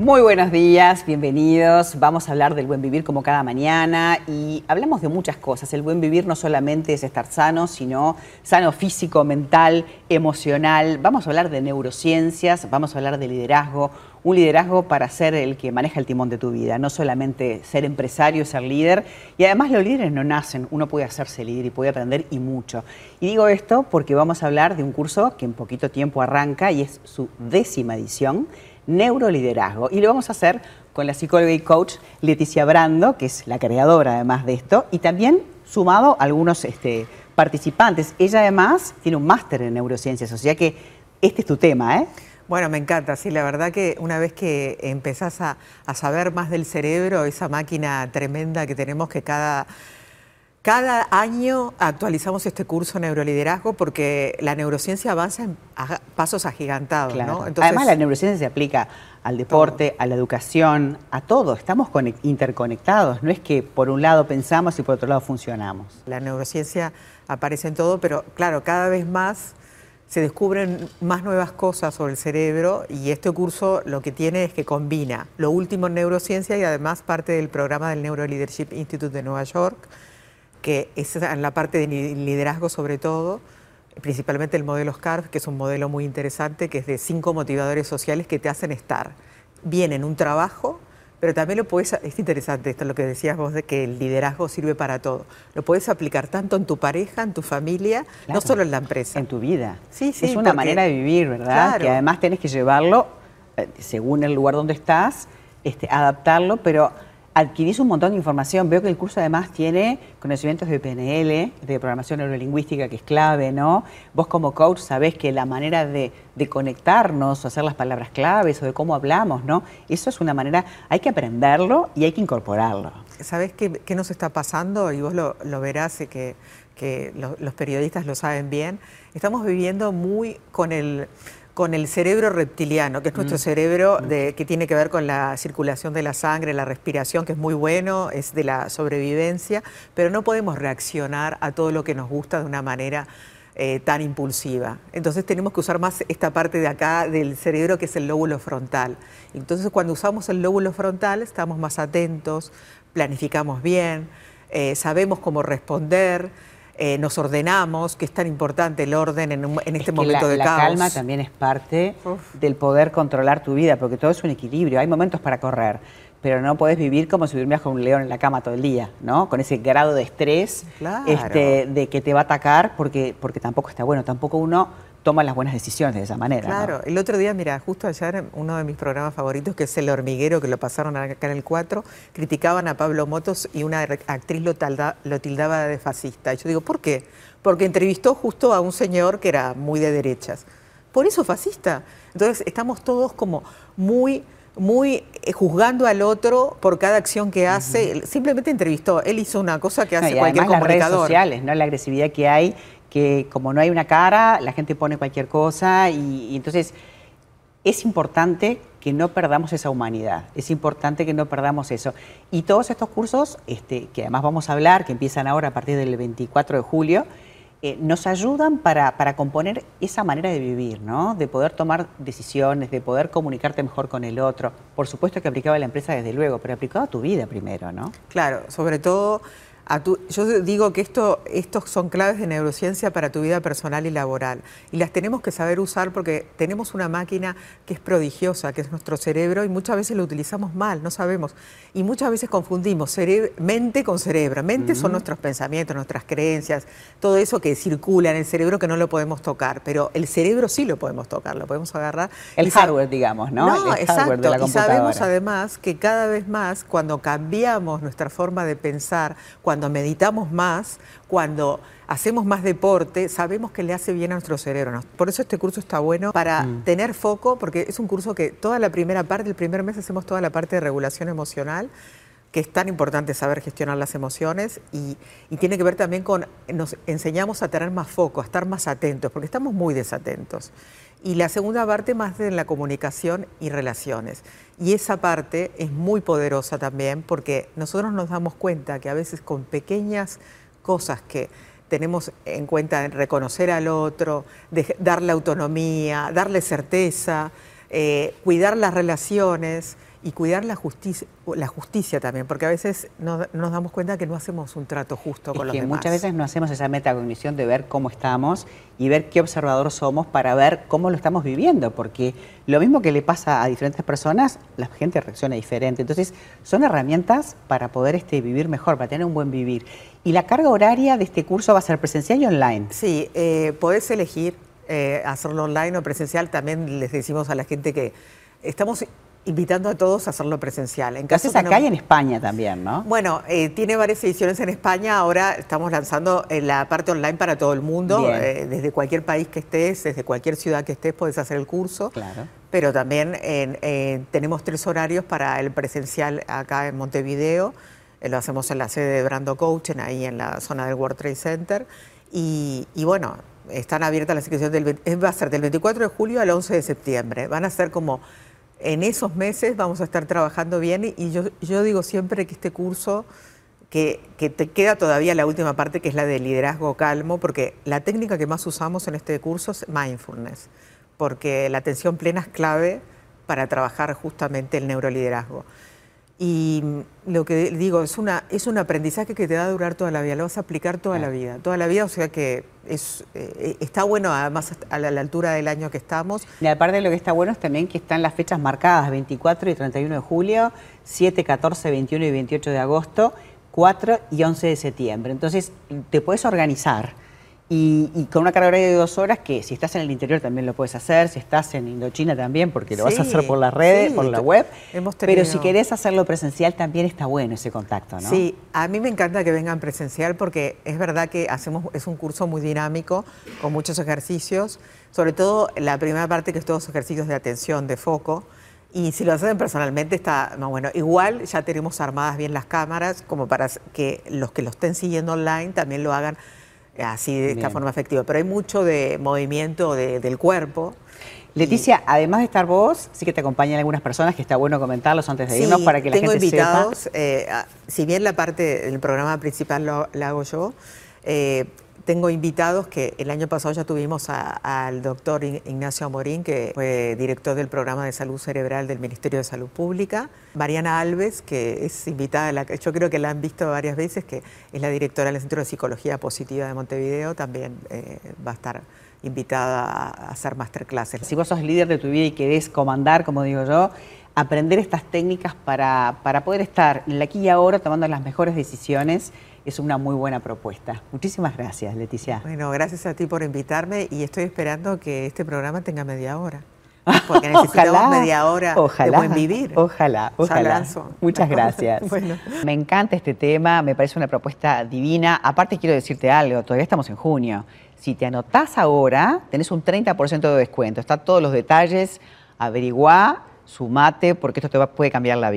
Muy buenos días, bienvenidos. Vamos a hablar del buen vivir como cada mañana y hablamos de muchas cosas. El buen vivir no solamente es estar sano, sino sano físico, mental, emocional. Vamos a hablar de neurociencias, vamos a hablar de liderazgo, un liderazgo para ser el que maneja el timón de tu vida, no solamente ser empresario, ser líder. Y además los líderes no nacen, uno puede hacerse líder y puede aprender y mucho. Y digo esto porque vamos a hablar de un curso que en poquito tiempo arranca y es su décima edición neuroliderazgo. Y lo vamos a hacer con la psicóloga y coach Leticia Brando, que es la creadora además de esto, y también sumado a algunos este, participantes. Ella además tiene un máster en neurociencias, o sea que este es tu tema, ¿eh? Bueno, me encanta, sí, la verdad que una vez que empezás a, a saber más del cerebro, esa máquina tremenda que tenemos que cada cada año actualizamos este curso Neuroliderazgo porque la neurociencia avanza en pasos agigantados. Además, la neurociencia se aplica al deporte, a la educación, a todo. Estamos interconectados. No es que por un lado pensamos y por otro lado funcionamos. La neurociencia aparece en todo, pero claro, cada vez más se descubren más nuevas cosas sobre el cerebro y este curso lo que tiene es que combina lo último en neurociencia y además parte del programa del Neuroleadership Institute de Nueva York que es en la parte de liderazgo sobre todo, principalmente el modelo SCARF, que es un modelo muy interesante, que es de cinco motivadores sociales que te hacen estar bien en un trabajo, pero también lo puedes, es interesante esto lo que decías vos de que el liderazgo sirve para todo. Lo puedes aplicar tanto en tu pareja, en tu familia, no solo en la empresa. En tu vida. Sí, sí. Es una manera de vivir, ¿verdad? Que además tenés que llevarlo, eh, según el lugar donde estás, este, adaptarlo, pero adquirís un montón de información. Veo que el curso además tiene conocimientos de PNL, de programación neurolingüística, que es clave, ¿no? Vos como coach sabés que la manera de, conectarnos, o hacer las palabras claves, o de cómo hablamos, ¿no? Eso es una manera, hay que aprenderlo y hay que incorporarlo. ¿Sabés qué, nos está pasando? Y vos lo, verás, y que los periodistas lo saben bien. Estamos viviendo muy con el con el cerebro reptiliano, que es nuestro mm. cerebro mm. de, que tiene que ver con la circulación de la sangre, la respiración, que es muy bueno, es de la sobrevivencia, pero no podemos reaccionar a todo lo que nos gusta de una manera eh, tan impulsiva. Entonces tenemos que usar más esta parte de acá del cerebro que es el lóbulo frontal. Entonces cuando usamos el lóbulo frontal estamos más atentos, planificamos bien, eh, sabemos cómo responder. Eh, nos ordenamos, que es tan importante el orden en, este momento de caos. La calma también es parte del poder controlar tu vida, porque todo es un equilibrio. Hay momentos para correr, pero no podés vivir como si durmieras con un león en la cama todo el día, ¿no? Con ese grado de estrés este, de que te va a atacar, porque, porque tampoco está bueno. Tampoco uno toma las buenas decisiones de esa manera. Claro, el otro día, mira, justo ayer uno de mis programas favoritos, que es El Hormiguero, que lo pasaron acá en el 4, criticaban a Pablo Motos y una actriz lo, lo tildaba de fascista. Y yo digo, ¿por qué? Porque entrevistó justo a un señor que era muy de derechas. Por eso fascista. Entonces estamos todos como muy muy eh, juzgando al otro por cada acción que hace. Simplemente entrevistó. Él hizo una cosa que hace cualquier comunicador. Las redes sociales, ¿no? La agresividad que hay que como no hay una cara, la gente pone cualquier cosa y, entonces es importante que no perdamos esa humanidad, es importante que no perdamos eso. Y todos estos cursos, este, que además vamos a hablar, que empiezan ahora a partir del 24 de julio, eh, nos ayudan para, para, componer esa manera de vivir, ¿no? de poder tomar decisiones, de poder comunicarte mejor con el otro. Por supuesto que aplicaba a la empresa desde luego, pero aplicado a tu vida primero, ¿no? Claro, sobre todo yo digo que esto, estos son claves de neurociencia para tu vida personal y laboral. Y las tenemos que saber usar porque tenemos una máquina que es prodigiosa, que es nuestro cerebro, y muchas veces lo utilizamos mal, no sabemos. Y muchas veces confundimos mente con cerebro. Mente son nuestros pensamientos, nuestras creencias, todo eso que circula en el cerebro que no lo podemos tocar. Pero el cerebro sí lo podemos tocar, lo podemos agarrar. El hardware, digamos, ¿no? No, exacto. y sabemos además que cada vez más, cuando cambiamos nuestra forma de pensar, cuando cuando meditamos más, cuando hacemos más deporte, sabemos que le hace bien a nuestro cerebro. Por eso este curso está bueno para mm. tener foco, porque es un curso que toda la primera parte, el primer mes hacemos toda la parte de regulación emocional, que es tan importante saber gestionar las emociones y, y, tiene que ver también con, nos enseñamos a tener más foco, a estar más atentos, porque estamos muy desatentos. Y la segunda parte más de la comunicación y relaciones. Y esa parte es muy poderosa también porque nosotros nos damos cuenta que a veces con pequeñas cosas que tenemos en cuenta en reconocer al otro, darle autonomía, darle certeza, eh, cuidar las relaciones y cuidar la justicia, la justicia también, porque a veces no, nos damos cuenta que no hacemos un trato justo con los que demás. Muchas veces no hacemos esa metacognición de ver cómo estamos y ver qué observador somos para ver cómo lo estamos viviendo, porque lo mismo que le pasa a diferentes personas, la gente reacciona diferente. Entonces, son herramientas para poder este, vivir mejor, para tener un buen vivir. ¿Y la carga horaria de este curso va a ser presencial y online? Sí, eh, podés elegir eh, hacerlo online o presencial. También les decimos a la gente que estamos invitando a todos a hacerlo presencial. En caso acá y en España también, ¿no? Bueno, eh, tiene varias ediciones en España. Ahora estamos lanzando eh, la parte online para todo el mundo. Eh, desde cualquier país que estés, desde cualquier ciudad que estés, puedes hacer el curso. Claro. Pero también tenemos tres horarios para el presencial acá en Montevideo. lo hacemos en la sede de Brando Coaching, ahí en la zona del World Trade Center. Y, y bueno, están abiertas las inscripciones del, va a ser del 24 de julio al 11 de septiembre. Van a ser como en esos meses vamos a estar trabajando bien y yo, digo siempre que este curso, que, que, te queda todavía la última parte que es la de liderazgo calmo, porque la técnica que más usamos en este curso es mindfulness, porque la atención plena es clave para trabajar justamente el neuroliderazgo. Y lo que digo, es, una, es un aprendizaje que te va a durar toda la vida, lo vas a aplicar toda la vida, toda la vida, o sea que es, eh, está bueno además a la, altura del año que estamos. Y aparte de lo que está bueno es también que están las fechas marcadas, 24 y 31 de julio, 7, 14, 21 y 28 de agosto, 4 y 11 de septiembre. Entonces te puedes organizar y, con una carga horaria de dos horas que si estás en el interior también lo puedes hacer, si estás en Indochina también, porque lo vas a hacer por las redes, por la web. Pero si querés hacerlo presencial también está bueno ese contacto, ¿no? Sí, a mí me encanta que vengan presencial porque es verdad que hacemos, es un curso muy dinámico, con muchos ejercicios, sobre todo la primera parte que es todos ejercicios de atención, de foco. Y si lo hacen personalmente está más bueno. Igual ya tenemos armadas bien las cámaras como para que los que lo estén siguiendo online también lo hagan así de esta forma efectiva. Pero hay mucho de movimiento del cuerpo. Leticia, además de estar vos, sí que te acompañan algunas personas que está bueno comentarlos antes de irnos para que la gente invitados, sepa. Eh, si bien la parte del programa principal lo, la hago yo, eh, tengo invitados que el año pasado ya tuvimos al doctor Ignacio Amorín, que fue director del programa de salud cerebral del Ministerio de Salud Pública. Mariana Alves, que es invitada, la, yo creo que la han visto varias veces, que es la directora del Centro de Psicología Positiva de Montevideo, también eh, va a estar invitada a hacer masterclasses. Si vos sos líder de tu vida y querés comandar, como digo yo, aprender estas técnicas para, para poder estar aquí y ahora tomando las mejores decisiones es una muy buena propuesta. Muchísimas gracias, Leticia. Bueno, gracias a ti por invitarme y estoy esperando que este programa tenga media hora. Porque necesitamos media hora de buen vivir. Ojalá, ojalá. Muchas gracias. Me encanta este tema, me parece una propuesta divina. Aparte quiero decirte algo, todavía estamos en junio. Si te anotás ahora, tenés un 30% de descuento. Están todos los detalles, averiguá, sumate, porque esto te puede cambiar la vida.